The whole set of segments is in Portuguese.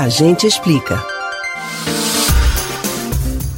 A gente explica.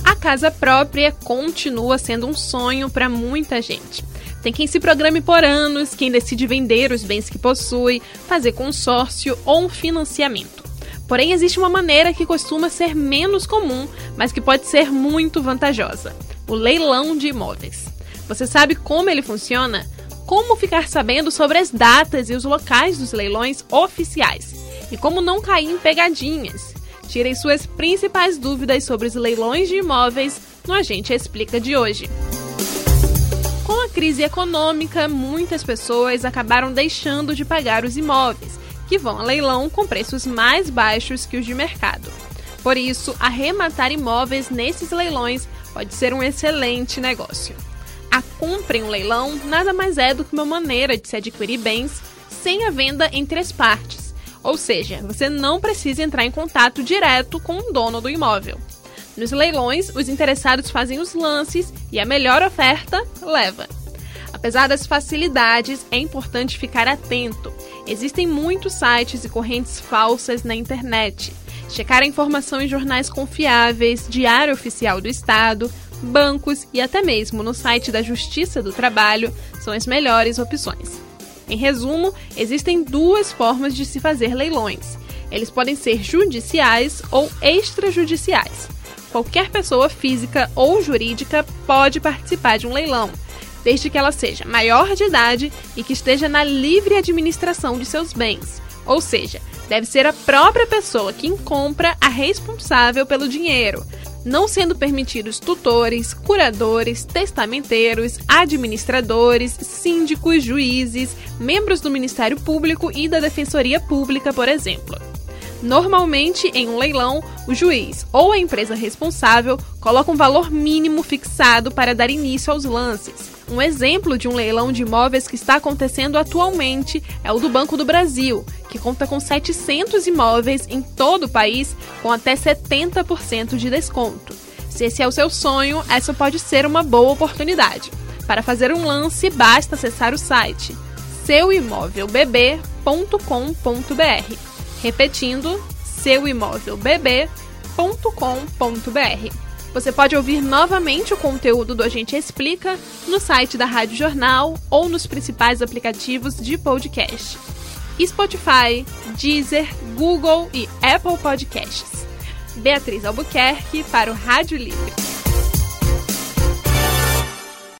A casa própria continua sendo um sonho para muita gente. Tem quem se programe por anos, quem decide vender os bens que possui, fazer consórcio ou um financiamento. Porém, existe uma maneira que costuma ser menos comum, mas que pode ser muito vantajosa: o leilão de imóveis. Você sabe como ele funciona? Como ficar sabendo sobre as datas e os locais dos leilões oficiais? E como não cair em pegadinhas? Tirem suas principais dúvidas sobre os leilões de imóveis no Agente Explica de hoje. Com a crise econômica, muitas pessoas acabaram deixando de pagar os imóveis, que vão a leilão com preços mais baixos que os de mercado. Por isso, arrematar imóveis nesses leilões pode ser um excelente negócio. A compra em um leilão nada mais é do que uma maneira de se adquirir bens sem a venda entre as partes. Ou seja, você não precisa entrar em contato direto com o dono do imóvel. Nos leilões, os interessados fazem os lances e a melhor oferta leva. Apesar das facilidades, é importante ficar atento. Existem muitos sites e correntes falsas na internet. Checar a informação em jornais confiáveis, Diário Oficial do Estado, bancos e até mesmo no site da Justiça do Trabalho são as melhores opções. Em resumo, existem duas formas de se fazer leilões. Eles podem ser judiciais ou extrajudiciais. Qualquer pessoa física ou jurídica pode participar de um leilão, desde que ela seja maior de idade e que esteja na livre administração de seus bens. Ou seja, deve ser a própria pessoa que compra a responsável pelo dinheiro, não sendo permitidos tutores, curadores, testamenteiros, administradores, síndicos, juízes, membros do Ministério Público e da Defensoria Pública, por exemplo. Normalmente, em um leilão, o juiz ou a empresa responsável coloca um valor mínimo fixado para dar início aos lances. Um exemplo de um leilão de imóveis que está acontecendo atualmente é o do Banco do Brasil, que conta com 700 imóveis em todo o país com até 70% de desconto. Se esse é o seu sonho, essa pode ser uma boa oportunidade. Para fazer um lance, basta acessar o site seuimóvelbb.com.br. Repetindo, seuimóvelbb.com.br. Você pode ouvir novamente o conteúdo do Agente Explica no site da Rádio Jornal ou nos principais aplicativos de podcast. Spotify, Deezer, Google e Apple Podcasts. Beatriz Albuquerque para o Rádio Livre.